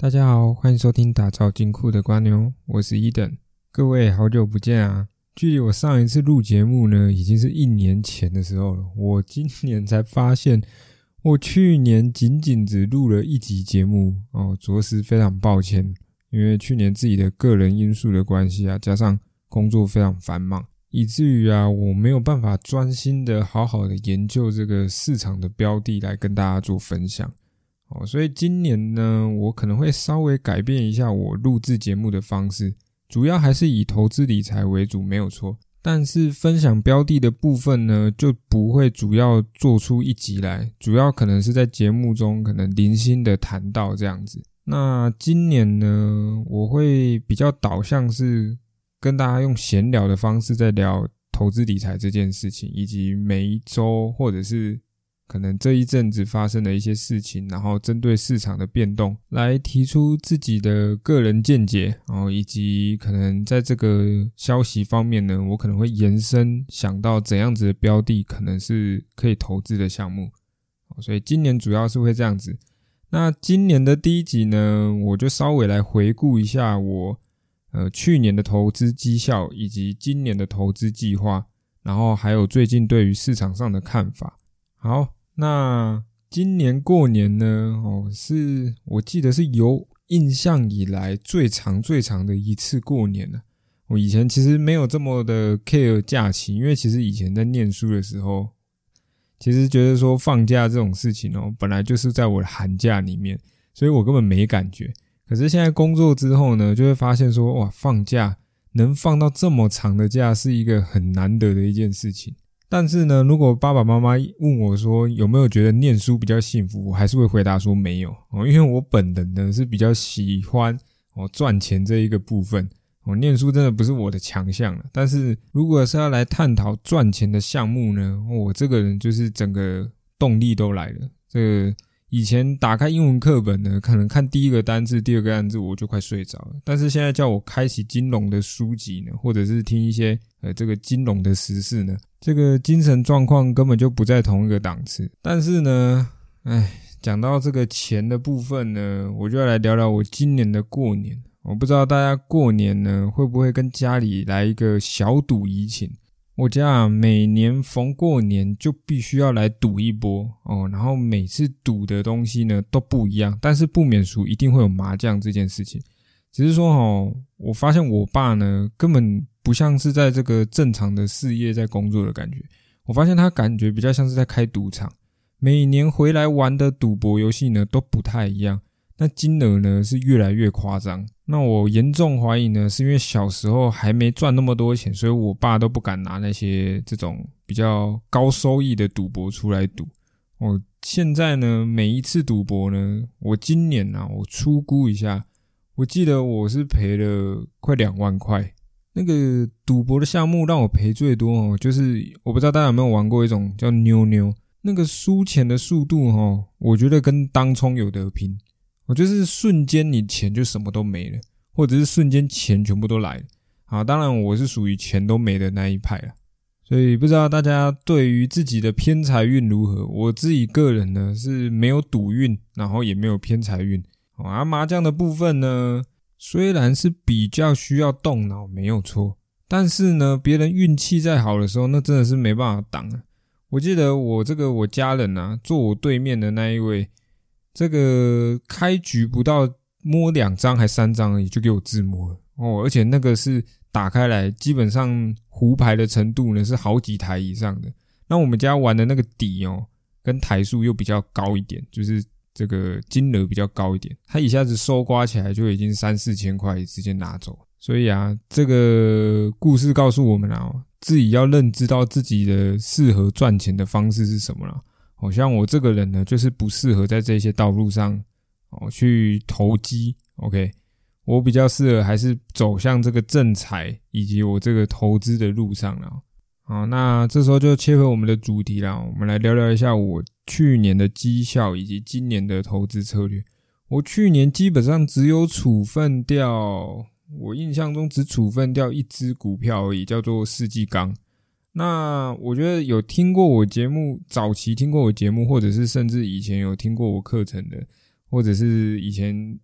大家好，欢迎收听打造金库的瓜牛，我是伊登。各位好久不见啊！距离我上一次录节目呢，已经是一年前的时候了。我今年才发现，我去年仅仅只录了一集节目哦，着实非常抱歉。因为去年自己的个人因素的关系啊，加上工作非常繁忙，以至于啊，我没有办法专心的好好的研究这个市场的标的来跟大家做分享。哦，所以今年呢，我可能会稍微改变一下我录制节目的方式，主要还是以投资理财为主，没有错。但是分享标的的部分呢，就不会主要做出一集来，主要可能是在节目中可能零星的谈到这样子。那今年呢，我会比较导向是跟大家用闲聊的方式在聊投资理财这件事情，以及每一周或者是。可能这一阵子发生的一些事情，然后针对市场的变动来提出自己的个人见解，然后以及可能在这个消息方面呢，我可能会延伸想到怎样子的标的可能是可以投资的项目，所以今年主要是会这样子。那今年的第一集呢，我就稍微来回顾一下我呃去年的投资绩效，以及今年的投资计划，然后还有最近对于市场上的看法。好。那今年过年呢？哦，是我记得是有印象以来最长最长的一次过年了。我以前其实没有这么的 care 假期，因为其实以前在念书的时候，其实觉得说放假这种事情哦，本来就是在我的寒假里面，所以我根本没感觉。可是现在工作之后呢，就会发现说，哇，放假能放到这么长的假，是一个很难得的一件事情。但是呢，如果爸爸妈妈问我说有没有觉得念书比较幸福，我还是会回答说没有哦，因为我本人呢是比较喜欢哦赚钱这一个部分，哦念书真的不是我的强项了。但是如果是要来探讨赚钱的项目呢，我这个人就是整个动力都来了。这。以前打开英文课本呢，可能看第一个单字、第二个单字我就快睡着了。但是现在叫我开启金融的书籍呢，或者是听一些呃这个金融的时事呢，这个精神状况根本就不在同一个档次。但是呢，哎，讲到这个钱的部分呢，我就要来聊聊我今年的过年。我不知道大家过年呢会不会跟家里来一个小赌怡情。我家啊，每年逢过年就必须要来赌一波哦，然后每次赌的东西呢都不一样，但是不免俗一定会有麻将这件事情。只是说哦，我发现我爸呢根本不像是在这个正常的事业在工作的感觉，我发现他感觉比较像是在开赌场，每年回来玩的赌博游戏呢都不太一样。那金额呢是越来越夸张，那我严重怀疑呢，是因为小时候还没赚那么多钱，所以我爸都不敢拿那些这种比较高收益的赌博出来赌。我现在呢，每一次赌博呢，我今年啊，我出估一下，我记得我是赔了快两万块。那个赌博的项目让我赔最多哦，就是我不知道大家有没有玩过一种叫妞妞，那个输钱的速度哈，我觉得跟当冲有得拼。我就是瞬间，你钱就什么都没了，或者是瞬间钱全部都来了啊！当然，我是属于钱都没的那一派了。所以不知道大家对于自己的偏财运如何？我自己个人呢是没有赌运，然后也没有偏财运。啊，麻将的部分呢，虽然是比较需要动脑，没有错，但是呢，别人运气再好的时候，那真的是没办法挡啊！我记得我这个我家人啊，坐我对面的那一位。这个开局不到摸两张还三张而已，就给我自摸了哦！而且那个是打开来，基本上胡牌的程度呢是好几台以上的。那我们家玩的那个底哦，跟台数又比较高一点，就是这个金额比较高一点，他一下子收刮起来就已经三四千块直接拿走。所以啊，这个故事告诉我们啊，自己要认知到自己的适合赚钱的方式是什么了。好像我这个人呢，就是不适合在这些道路上哦去投机。OK，我比较适合还是走向这个正财以及我这个投资的路上了。好，那这时候就切回我们的主题了，我们来聊聊一下我去年的绩效以及今年的投资策略。我去年基本上只有处分掉，我印象中只处分掉一只股票而已，叫做世纪钢。那我觉得有听过我节目，早期听过我节目，或者是甚至以前有听过我课程的，或者是以前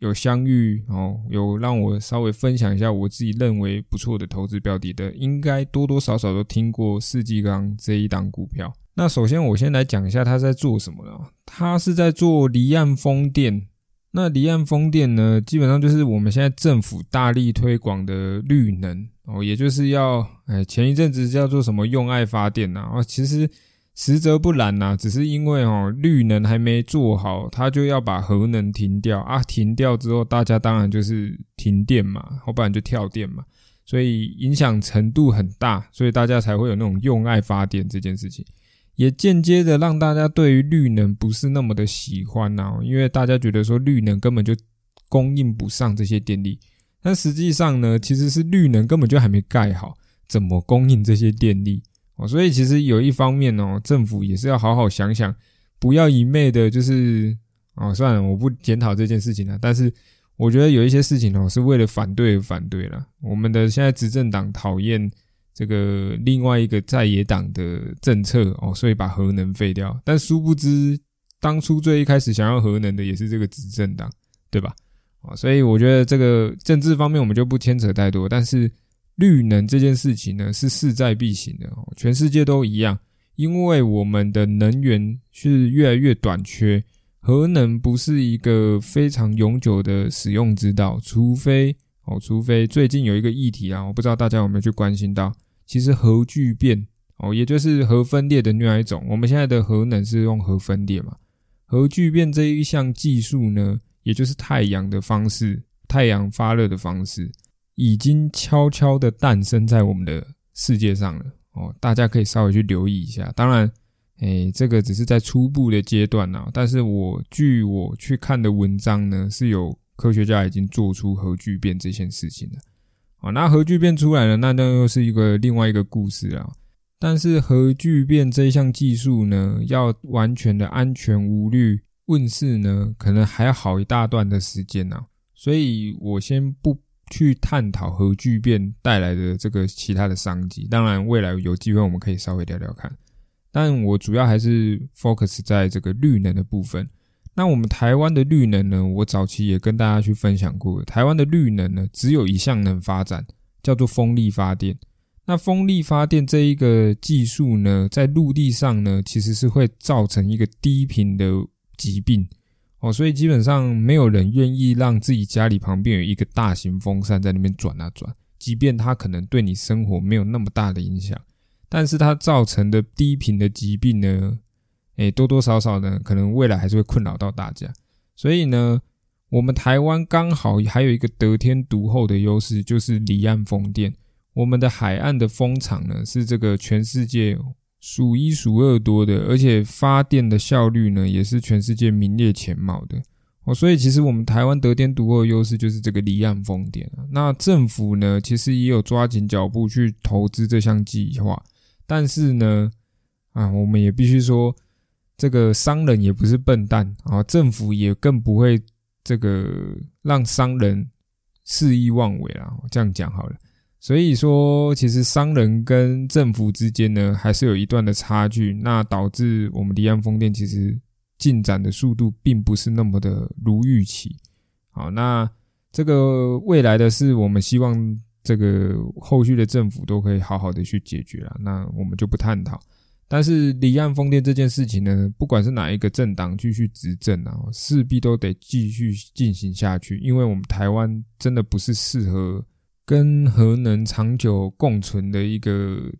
有相遇哦，有让我稍微分享一下我自己认为不错的投资标的的，应该多多少少都听过世纪钢这一档股票。那首先我先来讲一下他在做什么了。他是在做离岸风电。那离岸风电呢，基本上就是我们现在政府大力推广的绿能哦，也就是要哎前一阵子叫做什么用爱发电呐哦，其实实则不然呐，只是因为哦绿能还没做好，他就要把核能停掉啊，停掉之后大家当然就是停电嘛，要不然就跳电嘛，所以影响程度很大，所以大家才会有那种用爱发电这件事情。也间接的让大家对于绿能不是那么的喜欢呐，因为大家觉得说绿能根本就供应不上这些电力，但实际上呢，其实是绿能根本就还没盖好，怎么供应这些电力哦？所以其实有一方面哦，政府也是要好好想想，不要一昧的就是哦，算了，我不检讨这件事情了。但是我觉得有一些事情哦，是为了反对而反对了。我们的现在执政党讨厌。这个另外一个在野党的政策哦，所以把核能废掉。但殊不知，当初最一开始想要核能的也是这个执政党，对吧？啊，所以我觉得这个政治方面我们就不牵扯太多。但是绿能这件事情呢，是势在必行的哦，全世界都一样，因为我们的能源是越来越短缺，核能不是一个非常永久的使用之道，除非哦，除非最近有一个议题啊，我不知道大家有没有去关心到。其实核聚变哦，也就是核分裂的另外一种。我们现在的核能是用核分裂嘛？核聚变这一项技术呢，也就是太阳的方式，太阳发热的方式，已经悄悄的诞生在我们的世界上了哦。大家可以稍微去留意一下。当然，诶，这个只是在初步的阶段啊。但是我据我去看的文章呢，是有科学家已经做出核聚变这件事情了。啊，那核聚变出来了，那那又是一个另外一个故事啊。但是核聚变这项技术呢，要完全的安全无虑问世呢，可能还要好一大段的时间呢。所以我先不去探讨核聚变带来的这个其他的商机。当然，未来有机会我们可以稍微聊聊看。但我主要还是 focus 在这个绿能的部分。那我们台湾的绿能呢？我早期也跟大家去分享过，台湾的绿能呢，只有一项能发展，叫做风力发电。那风力发电这一个技术呢，在陆地上呢，其实是会造成一个低频的疾病哦，所以基本上没有人愿意让自己家里旁边有一个大型风扇在那边转啊转，即便它可能对你生活没有那么大的影响，但是它造成的低频的疾病呢？诶，多多少少呢，可能未来还是会困扰到大家。所以呢，我们台湾刚好还有一个得天独厚的优势，就是离岸风电。我们的海岸的风场呢，是这个全世界数一数二多的，而且发电的效率呢，也是全世界名列前茅的。哦，所以其实我们台湾得天独厚的优势就是这个离岸风电。那政府呢，其实也有抓紧脚步去投资这项计划，但是呢，啊，我们也必须说。这个商人也不是笨蛋啊，政府也更不会这个让商人肆意妄为啦。这样讲好了，所以说其实商人跟政府之间呢，还是有一段的差距，那导致我们离岸风电其实进展的速度并不是那么的如预期。好，那这个未来的事我们希望这个后续的政府都可以好好的去解决了，那我们就不探讨。但是离岸风电这件事情呢，不管是哪一个政党继续执政啊，势必都得继续进行下去，因为我们台湾真的不是适合跟核能长久共存的一个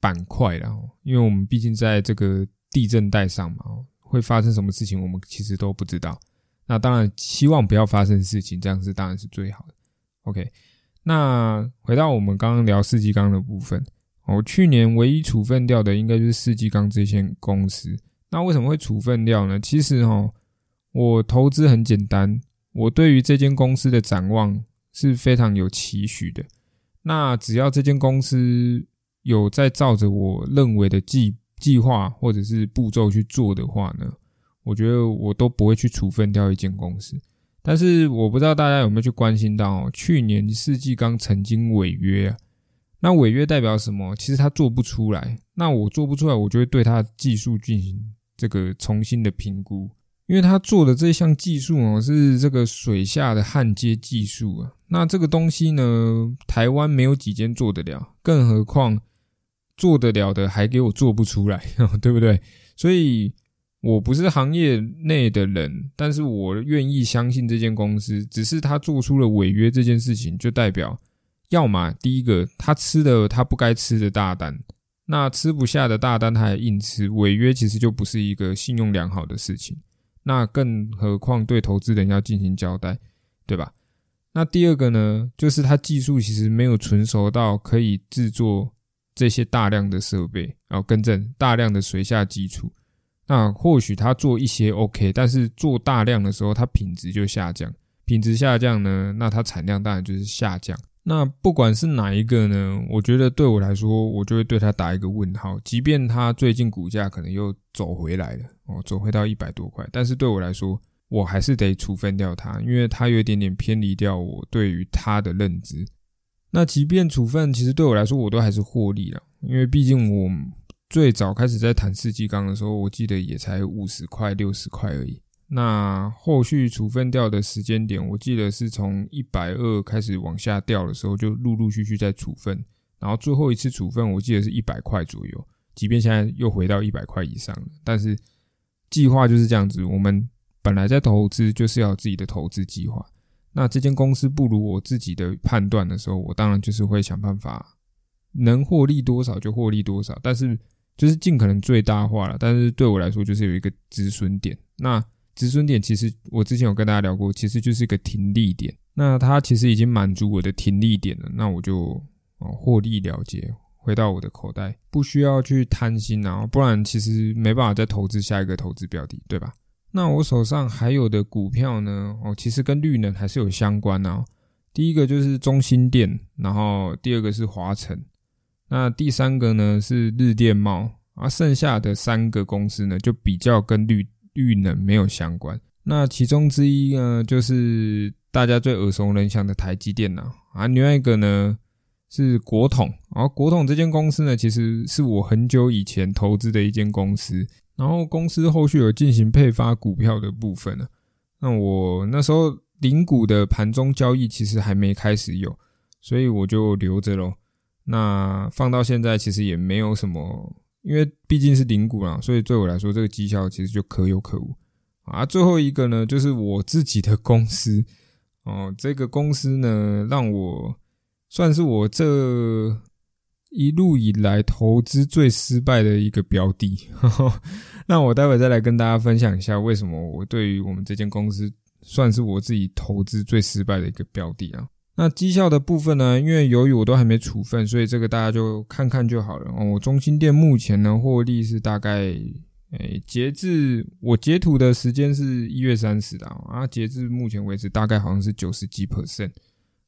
板块啦。因为我们毕竟在这个地震带上嘛，会发生什么事情我们其实都不知道。那当然希望不要发生事情，这样是当然是最好的。OK，那回到我们刚刚聊四季钢的部分。我去年唯一处分掉的应该就是世纪钢这间公司。那为什么会处分掉呢？其实哈，我投资很简单，我对于这间公司的展望是非常有期许的。那只要这间公司有在照着我认为的计计划或者是步骤去做的话呢，我觉得我都不会去处分掉一间公司。但是我不知道大家有没有去关心到，去年世纪钢曾经违约啊。那违约代表什么？其实他做不出来。那我做不出来，我就会对他技术进行这个重新的评估。因为他做的这项技术哦，是这个水下的焊接技术啊。那这个东西呢，台湾没有几间做得了，更何况做得了的还给我做不出来，对不对？所以我不是行业内的人，但是我愿意相信这间公司。只是他做出了违约这件事情，就代表要么第一个他吃的他不该吃的大单，那吃不下的大单他还硬吃，违约其实就不是一个信用良好的事情。那更何况对投资人要进行交代，对吧？那第二个呢，就是他技术其实没有纯熟到可以制作这些大量的设备，然后更正大量的水下基础。那或许他做一些 OK，但是做大量的时候，它品质就下降。品质下降呢，那它产量当然就是下降。那不管是哪一个呢，我觉得对我来说，我就会对它打一个问号。即便它最近股价可能又走回来了。哦，走回到一百多块，但是对我来说，我还是得处分掉它，因为它有一点点偏离掉我对于它的认知。那即便处分，其实对我来说，我都还是获利了，因为毕竟我最早开始在谈世纪钢的时候，我记得也才五十块、六十块而已。那后续处分掉的时间点，我记得是从一百二开始往下掉的时候，就陆陆续续在处分，然后最后一次处分，我记得是一百块左右。即便现在又回到一百块以上了，但是。计划就是这样子，我们本来在投资就是要自己的投资计划。那这间公司不如我自己的判断的时候，我当然就是会想办法能获利多少就获利多少，但是就是尽可能最大化了。但是对我来说，就是有一个止损点。那止损点其实我之前有跟大家聊过，其实就是一个停利点。那它其实已经满足我的停利点了，那我就哦获利了结。回到我的口袋，不需要去贪心啊，不然其实没办法再投资下一个投资标的，对吧？那我手上还有的股票呢，哦，其实跟绿能还是有相关啊。第一个就是中心电，然后第二个是华晨，那第三个呢是日电贸，啊，剩下的三个公司呢就比较跟绿绿能没有相关。那其中之一呢就是大家最耳熟能详的台积电脑啊，另外一个呢。是国统，然后国统这间公司呢，其实是我很久以前投资的一间公司，然后公司后续有进行配发股票的部分呢。那我那时候零股的盘中交易其实还没开始有，所以我就留着咯。那放到现在其实也没有什么，因为毕竟是零股啦，所以对我来说这个绩效其实就可有可无啊。最后一个呢，就是我自己的公司哦，这个公司呢让我。算是我这一路以来投资最失败的一个标的，那我待会再来跟大家分享一下为什么我对于我们这间公司算是我自己投资最失败的一个标的啊。那绩效的部分呢，因为由于我都还没处分，所以这个大家就看看就好了。我中心店目前呢获利是大概，诶，截至我截图的时间是一月三十的啊，截至目前为止大概好像是九十几 percent。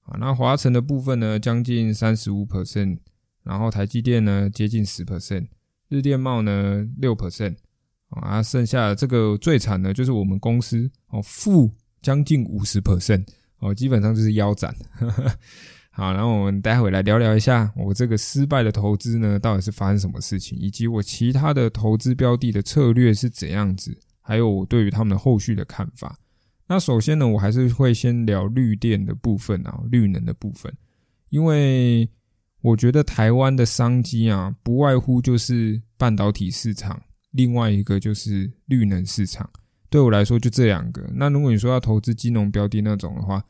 啊，那华晨的部分呢，将近三十五 percent，然后台积电呢接近十 percent，日电茂呢六 percent，啊，剩下这个最惨的就是我们公司哦，负将近五十 percent，哦，基本上就是腰斩。好，然后我们待会来聊聊一下我这个失败的投资呢，到底是发生什么事情，以及我其他的投资标的的策略是怎样子，还有我对于他们的后续的看法。那首先呢，我还是会先聊绿电的部分啊，绿能的部分，因为我觉得台湾的商机啊，不外乎就是半导体市场，另外一个就是绿能市场。对我来说就这两个。那如果你说要投资金融标的那种的话，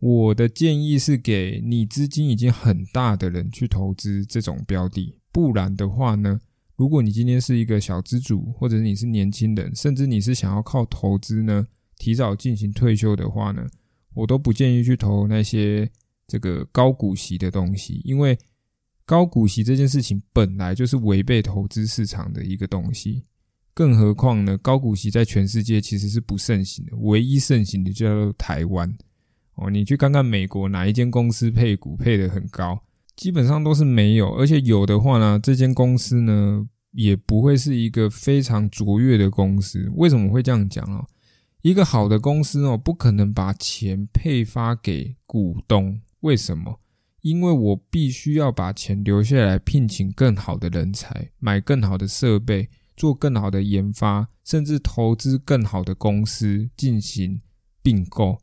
我的建议是给你资金已经很大的人去投资这种标的。不然的话呢，如果你今天是一个小资主，或者你是年轻人，甚至你是想要靠投资呢？提早进行退休的话呢，我都不建议去投那些这个高股息的东西，因为高股息这件事情本来就是违背投资市场的一个东西。更何况呢，高股息在全世界其实是不盛行的，唯一盛行的就叫做台湾。哦，你去看看美国哪一间公司配股配的很高，基本上都是没有，而且有的话呢，这间公司呢也不会是一个非常卓越的公司。为什么会这样讲啊？一个好的公司哦，不可能把钱配发给股东。为什么？因为我必须要把钱留下来，聘请更好的人才，买更好的设备，做更好的研发，甚至投资更好的公司进行并购，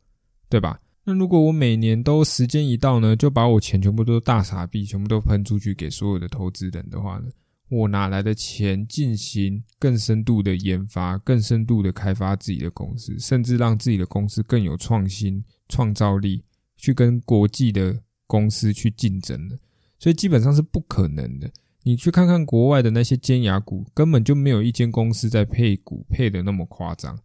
对吧？那如果我每年都时间一到呢，就把我钱全部都大傻逼，全部都喷出去给所有的投资人的话呢，我哪来的钱进行更深度的研发、更深度的开发自己的公司，甚至让自己的公司更有创新、创造力，去跟国际的公司去竞争呢？所以基本上是不可能的。你去看看国外的那些尖牙股，根本就没有一间公司在配股配的那么夸张。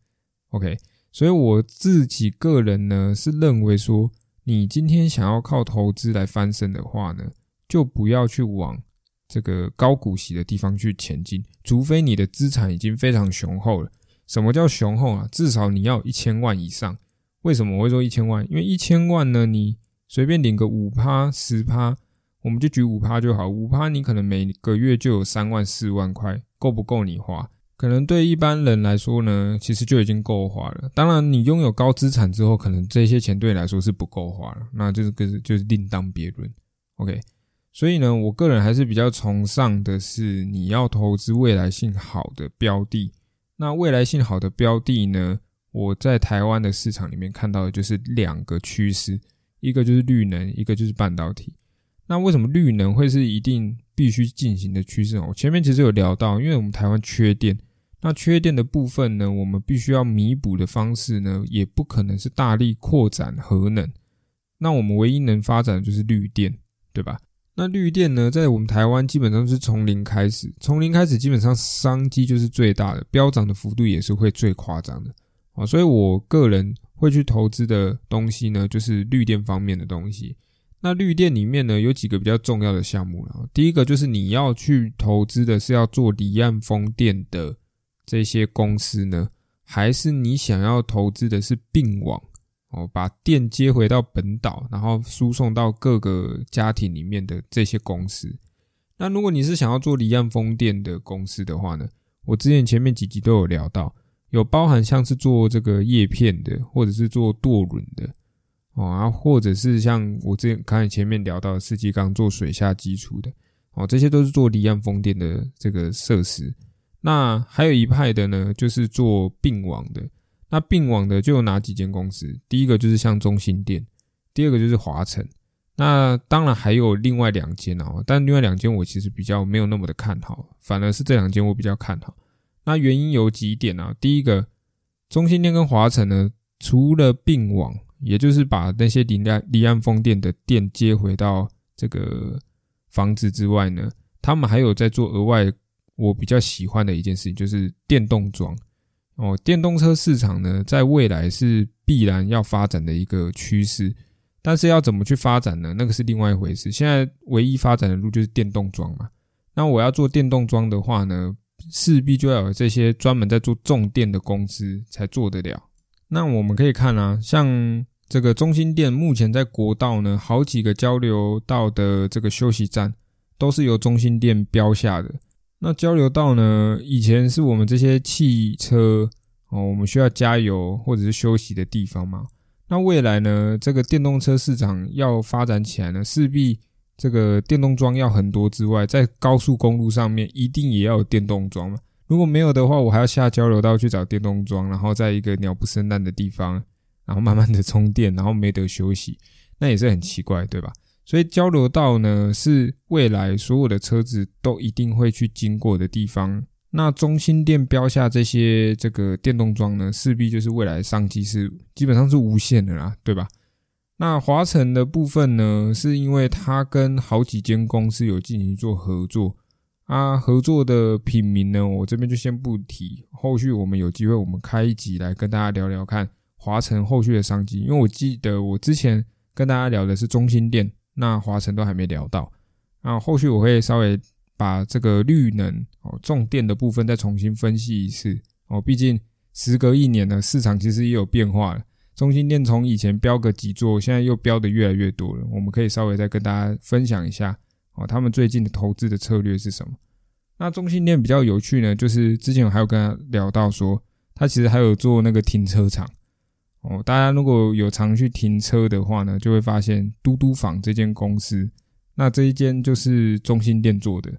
OK。所以我自己个人呢是认为说，你今天想要靠投资来翻身的话呢，就不要去往这个高股息的地方去前进，除非你的资产已经非常雄厚了。什么叫雄厚啊？至少你要一千万以上。为什么我会说一千万？因为一千万呢，你随便领个五趴十趴，我们就举五趴就好。五趴你可能每个月就有三万四万块，够不够你花？可能对一般人来说呢，其实就已经够花了。当然，你拥有高资产之后，可能这些钱对你来说是不够花了，那就是个就是另当别论。OK，所以呢，我个人还是比较崇尚的是你要投资未来性好的标的。那未来性好的标的呢，我在台湾的市场里面看到的就是两个趋势，一个就是绿能，一个就是半导体。那为什么绿能会是一定必须进行的趋势？我前面其实有聊到，因为我们台湾缺电。那缺电的部分呢？我们必须要弥补的方式呢，也不可能是大力扩展核能。那我们唯一能发展的就是绿电，对吧？那绿电呢，在我们台湾基本上是从零开始，从零开始基本上商机就是最大的，飙涨的幅度也是会最夸张的啊。所以我个人会去投资的东西呢，就是绿电方面的东西。那绿电里面呢，有几个比较重要的项目了。第一个就是你要去投资的是要做离岸风电的。这些公司呢，还是你想要投资的是并网哦，把电接回到本岛，然后输送到各个家庭里面的这些公司。那如果你是想要做离岸风电的公司的话呢，我之前前面几集都有聊到，有包含像是做这个叶片的，或者是做舵轮的哦，啊，或者是像我之前刚才前面聊到的世纪钢做水下基础的哦，这些都是做离岸风电的这个设施。那还有一派的呢，就是做并网的。那并网的就有哪几间公司？第一个就是像中心店，第二个就是华晨。那当然还有另外两间哦，但另外两间我其实比较没有那么的看好，反而是这两间我比较看好。那原因有几点啊？第一个，中心店跟华晨呢，除了并网，也就是把那些离岸离岸风电的电接回到这个房子之外呢，他们还有在做额外。我比较喜欢的一件事情就是电动装哦，电动车市场呢，在未来是必然要发展的一个趋势，但是要怎么去发展呢？那个是另外一回事。现在唯一发展的路就是电动装嘛。那我要做电动装的话呢，势必就要有这些专门在做重电的公司才做得了。那我们可以看啊，像这个中心店目前在国道呢，好几个交流道的这个休息站都是由中心店标下的。那交流道呢？以前是我们这些汽车哦，我们需要加油或者是休息的地方嘛。那未来呢？这个电动车市场要发展起来呢，势必这个电动桩要很多之外，在高速公路上面一定也要有电动桩嘛。如果没有的话，我还要下交流道去找电动桩，然后在一个鸟不生蛋的地方，然后慢慢的充电，然后没得休息，那也是很奇怪，对吧？所以交流道呢，是未来所有的车子都一定会去经过的地方。那中心店标下这些这个电动桩呢，势必就是未来商机是基本上是无限的啦，对吧？那华晨的部分呢，是因为它跟好几间公司有进行做合作啊，合作的品名呢，我这边就先不提。后续我们有机会，我们开一集来跟大家聊聊看华晨后续的商机，因为我记得我之前跟大家聊的是中心店。那华晨都还没聊到，那后续我会稍微把这个绿能哦重电的部分再重新分析一次哦，毕竟时隔一年呢，市场其实也有变化了。中心店从以前标个几座，现在又标的越来越多了。我们可以稍微再跟大家分享一下哦，他们最近的投资的策略是什么？那中心店比较有趣呢，就是之前我还有跟他聊到说，他其实还有做那个停车场。哦，大家如果有常去停车的话呢，就会发现嘟嘟房这间公司，那这一间就是中心店做的。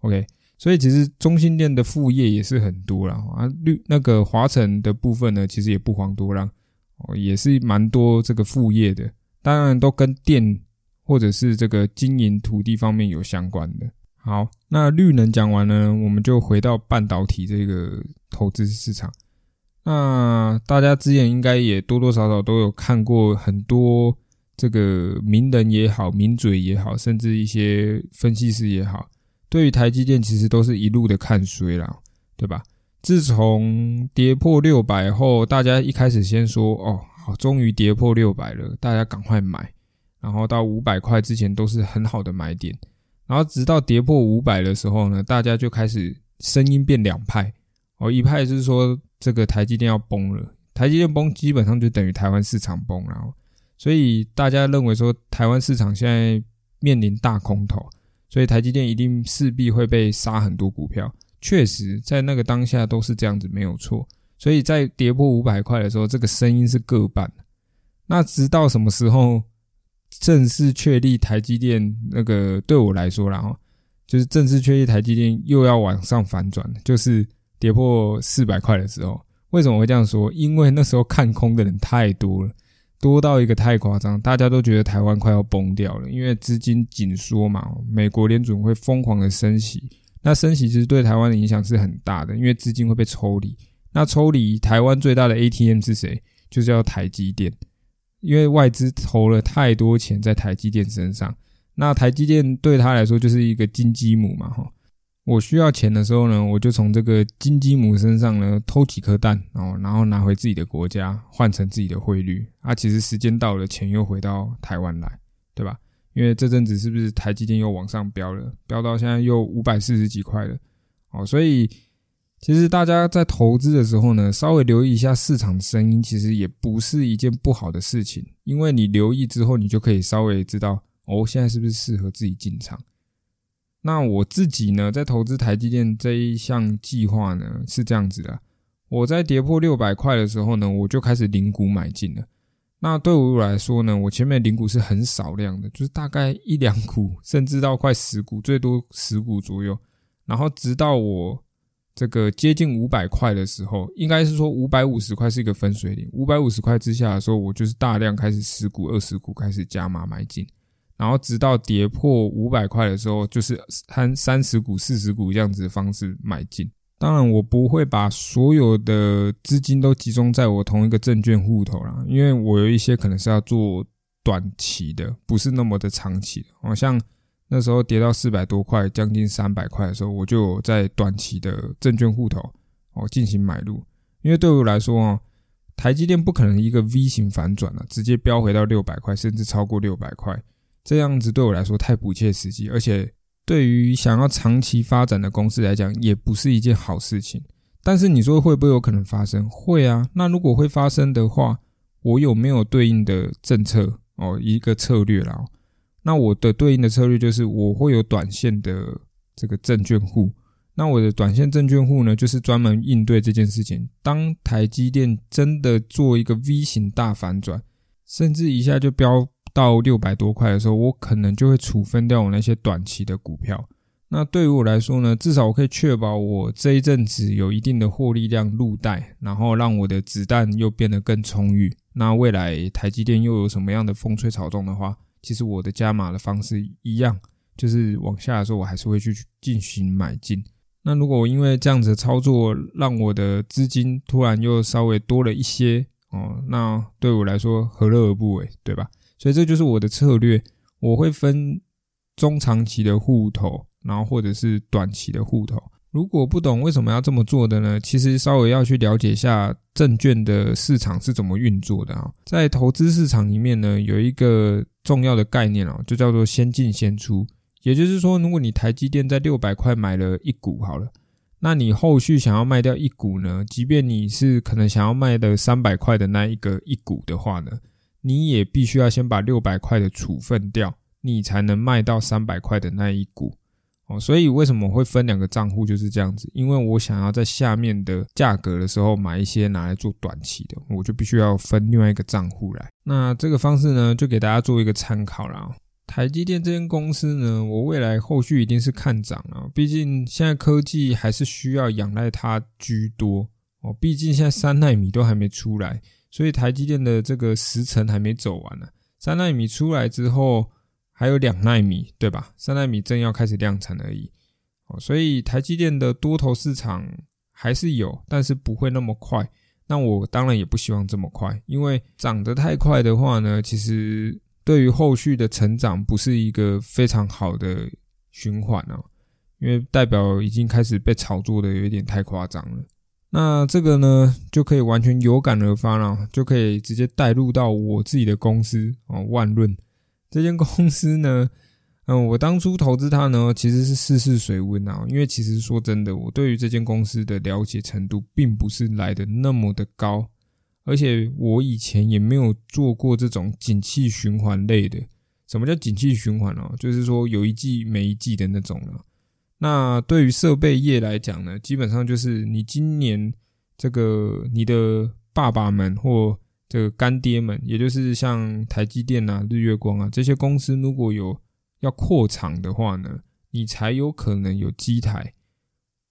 OK，所以其实中心店的副业也是很多啦。啊。绿那个华晨的部分呢，其实也不遑多让哦，也是蛮多这个副业的，当然都跟电或者是这个经营土地方面有相关的。好，那绿能讲完了，我们就回到半导体这个投资市场。那大家之前应该也多多少少都有看过很多这个名人也好、名嘴也好，甚至一些分析师也好，对于台积电其实都是一路的看衰啦，对吧？自从跌破六百后，大家一开始先说哦，好，终于跌破六百了，大家赶快买，然后到五百块之前都是很好的买点。然后直到跌破五百的时候呢，大家就开始声音变两派哦，一派是说这个台积电要崩了，台积电崩基本上就等于台湾市场崩，然后所以大家认为说台湾市场现在面临大空头，所以台积电一定势必会被杀很多股票。确实，在那个当下都是这样子，没有错。所以在跌破五百块的时候，这个声音是各半。那直到什么时候？正式确立台积电那个对我来说，然后就是正式确立台积电又要往上反转，就是跌破四百块的时候。为什么会这样说？因为那时候看空的人太多了，多到一个太夸张，大家都觉得台湾快要崩掉了，因为资金紧缩嘛。美国联准会疯狂的升息，那升息其实对台湾的影响是很大的，因为资金会被抽离。那抽离台湾最大的 ATM 是谁？就叫台积电。因为外资投了太多钱在台积电身上，那台积电对他来说就是一个金鸡母嘛，哈。我需要钱的时候呢，我就从这个金鸡母身上呢偷几颗蛋，哦，然后拿回自己的国家换成自己的汇率。啊，其实时间到了，钱又回到台湾来，对吧？因为这阵子是不是台积电又往上飙了，飙到现在又五百四十几块了，哦，所以。其实大家在投资的时候呢，稍微留意一下市场的声音，其实也不是一件不好的事情。因为你留意之后，你就可以稍微知道哦，现在是不是适合自己进场。那我自己呢，在投资台积电这一项计划呢，是这样子的：我在跌破六百块的时候呢，我就开始零股买进了。那对我来说呢，我前面零股是很少量的，就是大概一两股，甚至到快十股，最多十股左右。然后直到我。这个接近五百块的时候，应该是说五百五十块是一个分水岭。五百五十块之下的时候，我就是大量开始十股、二十股开始加码买进，然后直到跌破五百块的时候，就是三三十股、四十股这样子的方式买进。当然，我不会把所有的资金都集中在我同一个证券户头啦，因为我有一些可能是要做短期的，不是那么的长期的，好像。那时候跌到四百多块，将近三百块的时候，我就在短期的证券户头哦进行买入，因为对我来说哦，台积电不可能一个 V 型反转了，直接飙回到六百块，甚至超过六百块，这样子对我来说太不切实际，而且对于想要长期发展的公司来讲，也不是一件好事情。但是你说会不会有可能发生？会啊。那如果会发生的话，我有没有对应的政策哦，一个策略啦？那我的对应的策略就是，我会有短线的这个证券户。那我的短线证券户呢，就是专门应对这件事情。当台积电真的做一个 V 型大反转，甚至一下就飙到六百多块的时候，我可能就会处分掉我那些短期的股票。那对于我来说呢，至少我可以确保我这一阵子有一定的获利量入袋，然后让我的子弹又变得更充裕。那未来台积电又有什么样的风吹草动的话？其实我的加码的方式一样，就是往下的时候，我还是会去进行买进。那如果我因为这样子操作，让我的资金突然又稍微多了一些哦，那对我来说何乐而不为，对吧？所以这就是我的策略，我会分中长期的户头，然后或者是短期的户头。如果不懂为什么要这么做的呢？其实稍微要去了解一下证券的市场是怎么运作的啊。在投资市场里面呢，有一个重要的概念哦，就叫做先进先出。也就是说，如果你台积电在六百块买了一股好了，那你后续想要卖掉一股呢？即便你是可能想要卖的三百块的那一个一股的话呢，你也必须要先把六百块的处分掉，你才能卖到三百块的那一股。哦，所以为什么会分两个账户就是这样子？因为我想要在下面的价格的时候买一些拿来做短期的，我就必须要分另外一个账户来。那这个方式呢，就给大家做一个参考啦。台积电这间公司呢，我未来后续一定是看涨啊，毕竟现在科技还是需要仰赖它居多哦。毕竟现在三纳米都还没出来，所以台积电的这个时程还没走完呢。三纳米出来之后，还有两纳米，对吧？三纳米正要开始量产而已哦，所以台积电的多头市场还是有，但是不会那么快。那我当然也不希望这么快，因为涨得太快的话呢，其实。对于后续的成长不是一个非常好的循环哦，因为代表已经开始被炒作的有一点太夸张了。那这个呢，就可以完全有感而发了，就可以直接带入到我自己的公司哦，万润这间公司呢，嗯，我当初投资它呢，其实是试试水温啊，因为其实说真的，我对于这间公司的了解程度并不是来的那么的高。而且我以前也没有做过这种景气循环类的。什么叫景气循环哦？就是说有一季没一季的那种了。那对于设备业来讲呢，基本上就是你今年这个你的爸爸们或这个干爹们，也就是像台积电啊、日月光啊这些公司，如果有要扩厂的话呢，你才有可能有机台。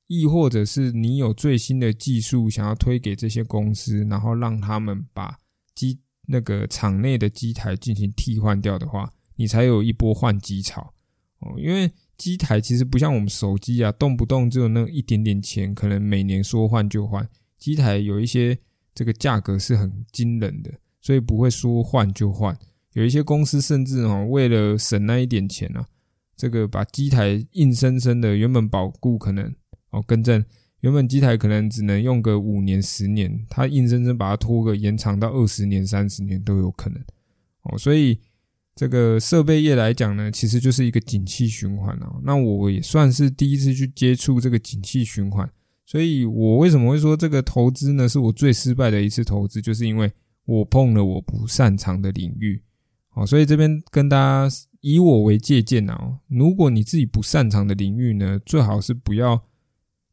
亦或者是你有最新的技术想要推给这些公司，然后让他们把机那个厂内的机台进行替换掉的话，你才有一波换机潮哦。因为机台其实不像我们手机啊，动不动只有那一点点钱，可能每年说换就换。机台有一些这个价格是很惊人的，所以不会说换就换。有一些公司甚至哦，为了省那一点钱啊，这个把机台硬生生的原本保固可能。哦，更正，原本机台可能只能用个五年、十年，它硬生生把它拖个延长到二十年、三十年都有可能。哦，所以这个设备业来讲呢，其实就是一个景气循环啊。那我也算是第一次去接触这个景气循环，所以我为什么会说这个投资呢？是我最失败的一次投资，就是因为我碰了我不擅长的领域。哦，所以这边跟大家以我为借鉴啊，如果你自己不擅长的领域呢，最好是不要。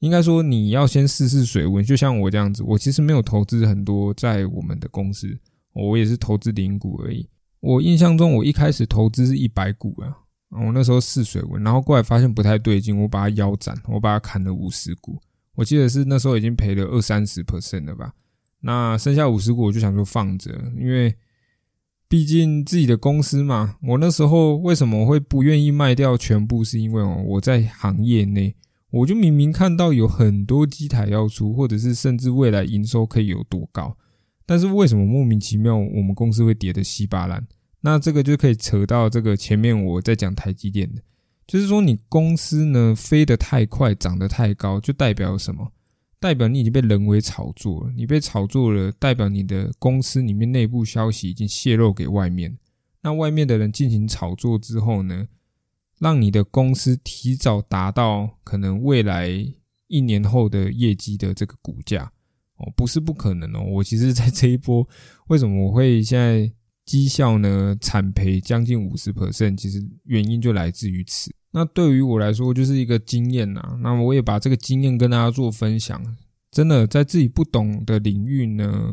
应该说，你要先试试水温，就像我这样子。我其实没有投资很多在我们的公司，我也是投资零股而已。我印象中，我一开始投资是一百股啊，我那时候试水温，然后过来发现不太对劲，我把它腰斩，我把它砍了五十股。我记得是那时候已经赔了二三十 percent 了吧？那剩下五十股，我就想说放着，因为毕竟自己的公司嘛。我那时候为什么会不愿意卖掉全部？是因为哦，我在行业内。我就明明看到有很多机台要出，或者是甚至未来营收可以有多高，但是为什么莫名其妙我们公司会跌得稀巴烂？那这个就可以扯到这个前面我在讲台积电的，就是说你公司呢飞得太快，涨得太高，就代表什么？代表你已经被人为炒作了，你被炒作了，代表你的公司里面内部消息已经泄露给外面，那外面的人进行炒作之后呢？让你的公司提早达到可能未来一年后的业绩的这个股价哦，不是不可能哦。我其实，在这一波，为什么我会现在绩效呢惨赔将近五十 percent？其实原因就来自于此。那对于我来说，就是一个经验呐。那我也把这个经验跟大家做分享。真的，在自己不懂的领域呢，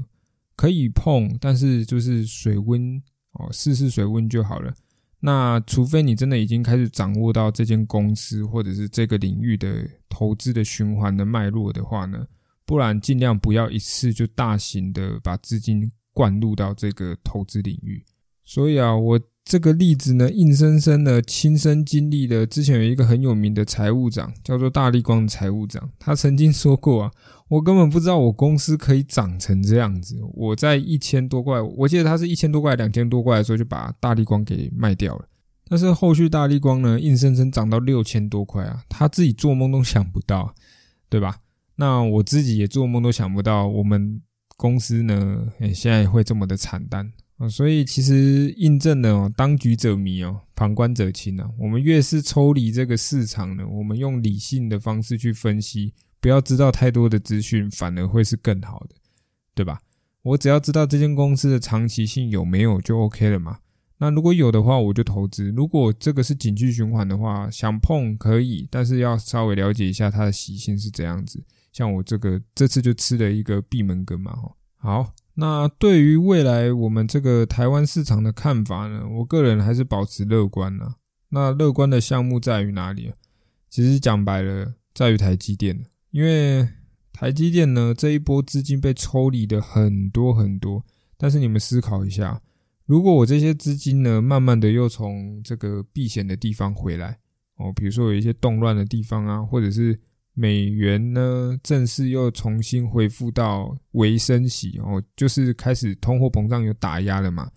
可以碰，但是就是水温哦，试试水温就好了。那除非你真的已经开始掌握到这间公司或者是这个领域的投资的循环的脉络的话呢，不然尽量不要一次就大型的把资金灌入到这个投资领域。所以啊，我这个例子呢，硬生生的亲身经历了。之前有一个很有名的财务长，叫做大力光的财务长，他曾经说过啊。我根本不知道我公司可以涨成这样子。我在一千多块，我记得他是一千多块、两千多块的时候就把大力光给卖掉了。但是后续大力光呢，硬生生涨到六千多块啊，他自己做梦都想不到，对吧？那我自己也做梦都想不到，我们公司呢，现在会这么的惨淡啊。所以其实印证了哦，当局者迷哦，旁观者清啊。我们越是抽离这个市场呢，我们用理性的方式去分析。不要知道太多的资讯，反而会是更好的，对吧？我只要知道这间公司的长期性有没有就 OK 了嘛。那如果有的话，我就投资；如果这个是景气循环的话，想碰可以，但是要稍微了解一下它的习性是怎样子。像我这个这次就吃了一个闭门羹嘛，哈。好，那对于未来我们这个台湾市场的看法呢，我个人还是保持乐观呢。那乐观的项目在于哪里？其实讲白了，在于台积电。因为台积电呢，这一波资金被抽离的很多很多。但是你们思考一下，如果我这些资金呢，慢慢的又从这个避险的地方回来哦，比如说有一些动乱的地方啊，或者是美元呢正式又重新恢复到微升息哦，就是开始通货膨胀有打压了嘛。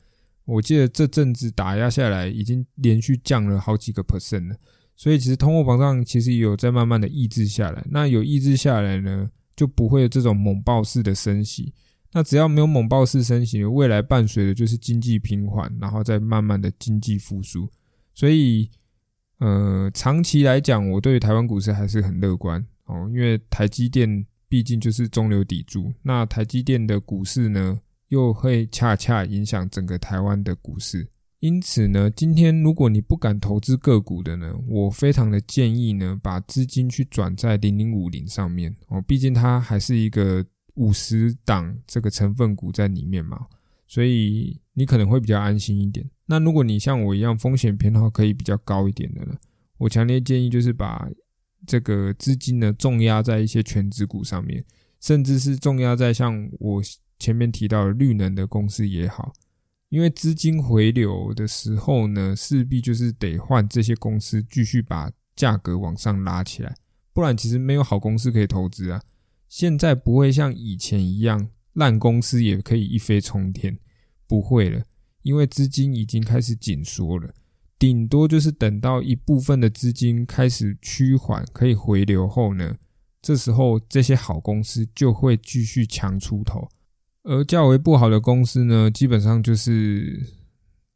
我记得这阵子打压下来，已经连续降了好几个 percent 了，所以其实通货膨胀其实也有在慢慢的抑制下来。那有抑制下来呢，就不会有这种猛爆式的升息。那只要没有猛爆式升息，未来伴随的就是经济平缓，然后再慢慢的经济复苏。所以，呃，长期来讲，我对台湾股市还是很乐观哦，因为台积电毕竟就是中流砥柱。那台积电的股市呢？又会恰恰影响整个台湾的股市，因此呢，今天如果你不敢投资个股的呢，我非常的建议呢，把资金去转在零零五零上面哦，毕竟它还是一个五十档这个成分股在里面嘛，所以你可能会比较安心一点。那如果你像我一样风险偏好可以比较高一点的呢，我强烈建议就是把这个资金呢重压在一些全值股上面，甚至是重压在像我。前面提到的绿能的公司也好，因为资金回流的时候呢，势必就是得换这些公司继续把价格往上拉起来，不然其实没有好公司可以投资啊。现在不会像以前一样烂公司也可以一飞冲天，不会了，因为资金已经开始紧缩了，顶多就是等到一部分的资金开始趋缓，可以回流后呢，这时候这些好公司就会继续强出头。而较为不好的公司呢，基本上就是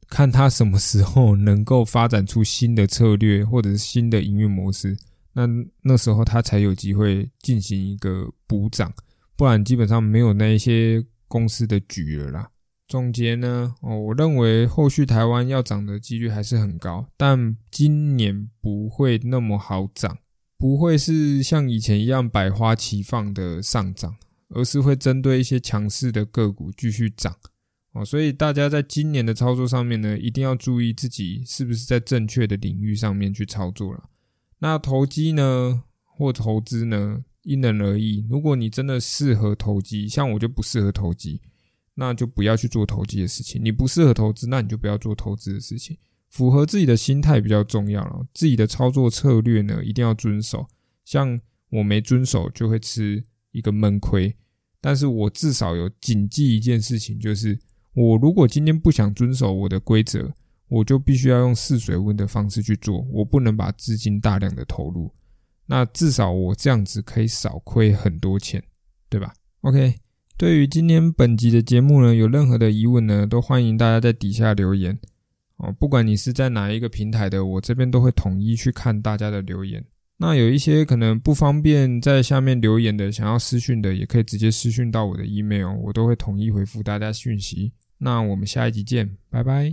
看它什么时候能够发展出新的策略或者是新的营运模式，那那时候它才有机会进行一个补涨，不然基本上没有那一些公司的局了啦。总结呢，哦，我认为后续台湾要涨的几率还是很高，但今年不会那么好涨，不会是像以前一样百花齐放的上涨。而是会针对一些强势的个股继续涨哦，所以大家在今年的操作上面呢，一定要注意自己是不是在正确的领域上面去操作了。那投机呢，或投资呢，因人而异。如果你真的适合投机，像我就不适合投机，那就不要去做投机的事情。你不适合投资，那你就不要做投资的事情。符合自己的心态比较重要了，自己的操作策略呢，一定要遵守。像我没遵守，就会吃一个闷亏。但是我至少有谨记一件事情，就是我如果今天不想遵守我的规则，我就必须要用试水温的方式去做，我不能把资金大量的投入。那至少我这样子可以少亏很多钱，对吧？OK，对于今天本集的节目呢，有任何的疑问呢，都欢迎大家在底下留言哦。不管你是在哪一个平台的，我这边都会统一去看大家的留言。那有一些可能不方便在下面留言的，想要私讯的，也可以直接私讯到我的 email，我都会统一回复大家讯息。那我们下一集见，拜拜。